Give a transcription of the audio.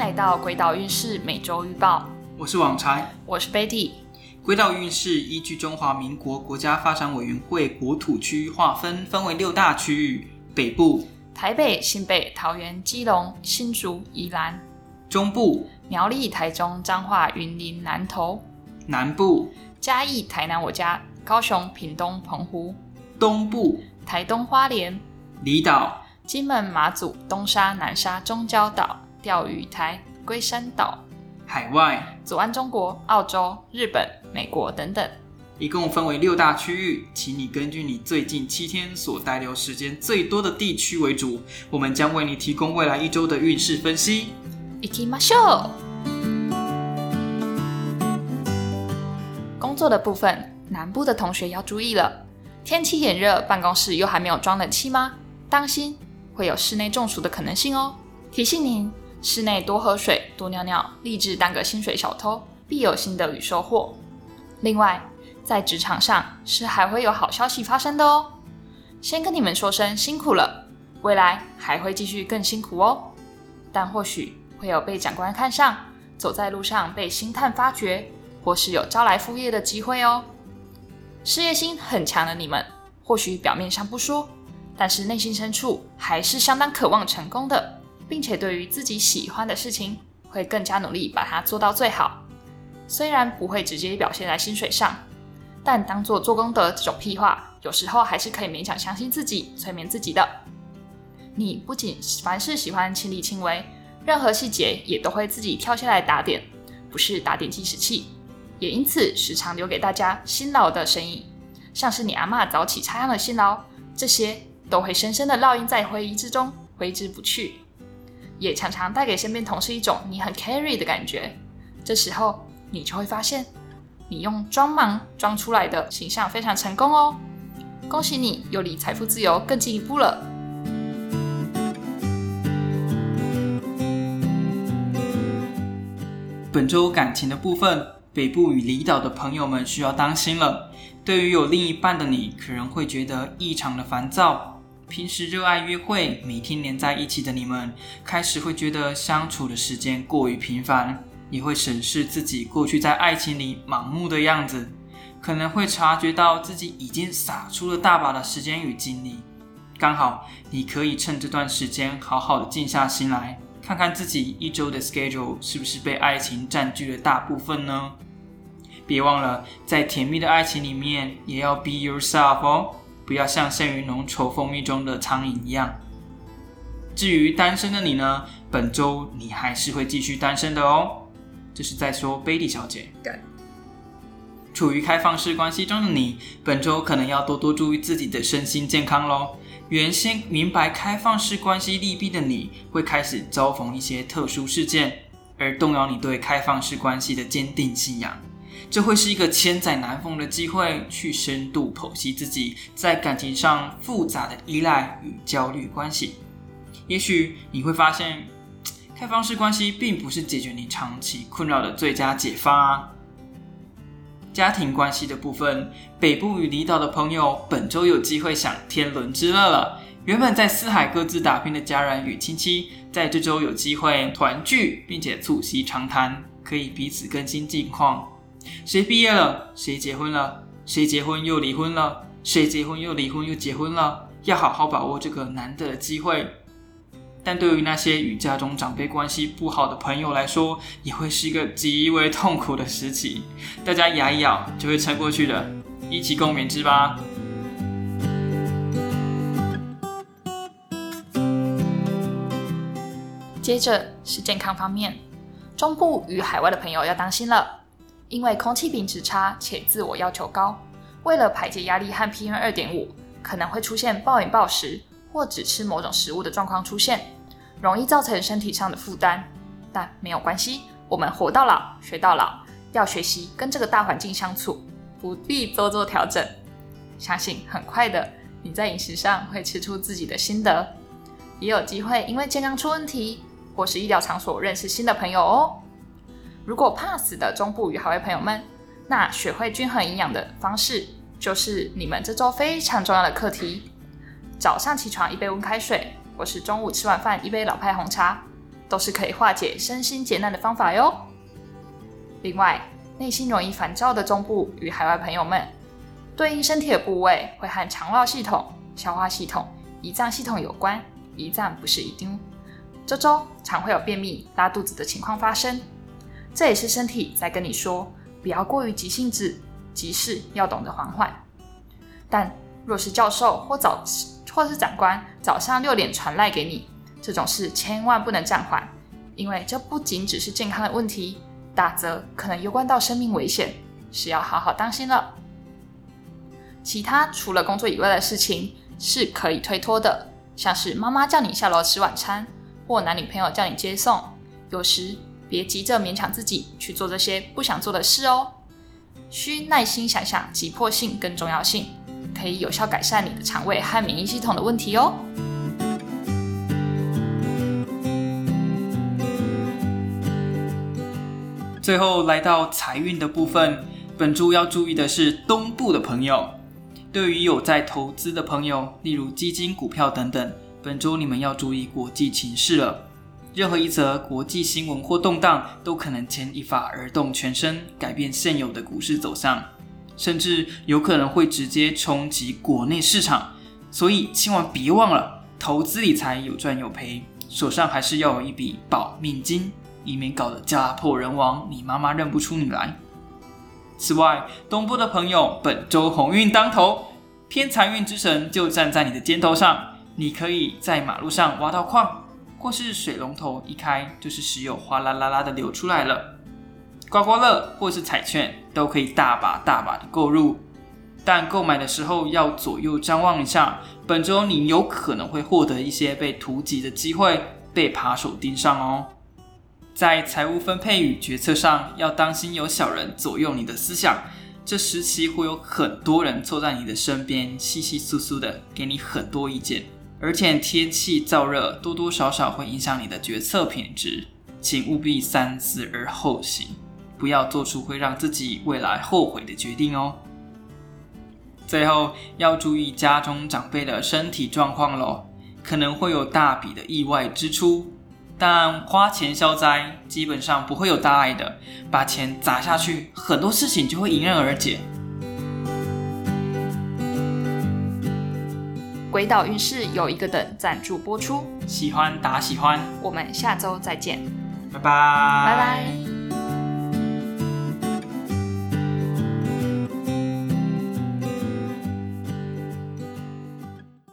来到鬼岛运势每周预报，我是网柴，我是 Betty。轨道运势依据中华民国国家发展委员会国土区域划分，分为六大区域：北部、台北、新北、桃园、基隆、新竹、宜兰；中部、苗栗、台中、彰化、云林、南投；南部、嘉义、台南、我家、高雄、屏东、澎湖；东部、台东、花莲；离岛、金门、马祖、东沙、南沙、中礁岛、钓鱼台、龟山岛；海外，左岸中国、澳洲、日本、美国等等。一共分为六大区域，请你根据你最近七天所待留时间最多的地区为主，我们将为你提供未来一周的运势分析。行きましょう。工作的部分，南部的同学要注意了。天气炎热，办公室又还没有装冷气吗？当心会有室内中暑的可能性哦。提醒您， 室内多喝水，多尿尿，立志当个薪水小偷，必有心得与收获。另外，在职场上是还会有好消息发生的哦。先跟你们说声辛苦了，未来还会继续更辛苦哦。但或许会有被长官看上，走在路上被星探发掘，或是有招来副业的机会哦。事业心很强的你们，或许表面上不说，但是内心深处还是相当渴望成功的，并且对于自己喜欢的事情，会更加努力把它做到最好。虽然不会直接表现在薪水上，但当做做功德这种屁话，有时候还是可以勉强相信自己，催眠自己的。你不仅凡事喜欢亲力亲为，任何细节也都会自己跳下来打点，不是打点计时器。也因此时常留给大家辛劳的身影，像是你阿嬷早起插秧的辛劳，这些都会深深的烙印在回忆之中，挥之不去。也常常带给身边同事一种你很 carry 的感觉，这时候你就会发现，你用装忙装出来的形象非常成功哦。恭喜你又离财富自由更进一步了。本周感情的部分，北部与离岛的朋友们需要当心了。对于有另一半的你，可能会觉得异常的烦躁。平时热爱约会、每天黏在一起的你们，开始会觉得相处的时间过于频繁，也会审视自己过去在爱情里盲目的样子，可能会察觉到自己已经撒出了大把的时间与精力。刚好你可以趁这段时间好好的静下心来。看看自己一周的 schedule 是不是被爱情占据了大部分呢？别忘了，在甜蜜的爱情里面，也要 be yourself 哦，不要像陷于浓稠蜂蜜中的苍蝇一样。至于单身的你呢，本周你还是会继续单身的哦。这是在说 Betty 小姐。对。处于开放式关系中的你，本周可能要多多注意自己的身心健康喽。原先明白开放式关系利弊的你，会开始遭逢一些特殊事件，而动摇你对开放式关系的坚定信仰。这会是一个千载难逢的机会，去深度剖析自己在感情上复杂的依赖与焦虑关系。也许你会发现，开放式关系并不是解决你长期困扰的最佳解方啊。家庭关系的部分，北部与离岛的朋友本周有机会享天伦之乐了。原本在四海各自打拼的家人与亲戚，在这周有机会团聚，并且促膝长谈，可以彼此更新近况。谁毕业了？谁结婚了？谁结婚又离婚了？谁结婚又离婚又结婚了？要好好把握这个难得的机会。但对于那些与家中长辈关系不好的朋友来说，也会是一个极为痛苦的时期。大家牙一咬就会撑过去的，一起共勉之吧。接着是健康方面，中部与海外的朋友要当心了，因为空气品质差且自我要求高，为了排解压力和 PM 二点五，可能会出现暴饮暴食。或只吃某种食物的状况出现，容易造成身体上的负担，但没有关系，我们活到老学到老，要学习跟这个大环境相处，不必多做调整。相信很快的，你在饮食上会吃出自己的心得，也有机会因为健康出问题或是医疗场所认识新的朋友哦。如果怕死的中部与海外朋友们，那学会均衡营养的方式，就是你们这周非常重要的课题。早上起床一杯温开水，或是中午吃完饭一杯老派红茶，都是可以化解身心劫难的方法哟。另外，内心容易烦躁的中部与海外朋友们，对应身体的部位会和肠道系统、消化系统、胰脏系统有关，胰脏不是一丁。这周常会有便秘、拉肚子的情况发生，这也是身体在跟你说，不要过于急性子，急事要懂得缓缓。但若是教授或早或是长官早上六点传赖给你，这种事千万不能暂缓，因为这不仅只是健康的问题，大则可能攸关到生命危险，是要好好当心了。其他除了工作以外的事情是可以推脱的，像是妈妈叫你下楼吃晚餐，或男女朋友叫你接送，有时别急着勉强自己去做这些不想做的事哦，需耐心想想急迫性跟重要性，可以有效改善你的肠胃和免疫系统的问题哦。最后来到财运的部分，本周要注意的是东部的朋友。对于有在投资的朋友，例如基金、股票等等，本周你们要注意国际情势了。任何一则国际新闻或动荡，都可能牵一发而动全身，改变现有的股市走向，甚至有可能会直接冲击国内市场。所以千万别忘了，投资理财有赚有赔，手上还是要有一笔保命金。以免搞得家破人亡，你妈妈认不出你来。此外，东部的朋友本周鸿运当头，偏财运之神就站在你的肩头上。你可以在马路上挖到矿，或是水龙头一开就是石油哗啦啦啦的流出来了。刮刮乐或是彩券都可以大把大把的购入，但购买的时候要左右张望一下。本周你有可能会获得一些被突击的机会，被扒手盯上哦。在财务分配与决策上，要当心有小人左右你的思想。这时期会有很多人坐在你的身边，稀稀疏疏的给你很多意见。而且天气燥热，多多少少会影响你的决策品质，请务必三思而后行，不要做出会让自己未来后悔的决定哦。最后要注意家中长辈的身体状况喽，可能会有大笔的意外支出。但花钱消灾基本上不会有大碍的，把钱砸下去，很多事情就会迎刃而解。鬼岛运势有一个等赞助播出，喜欢打喜欢，我们下周再见，拜拜，拜拜。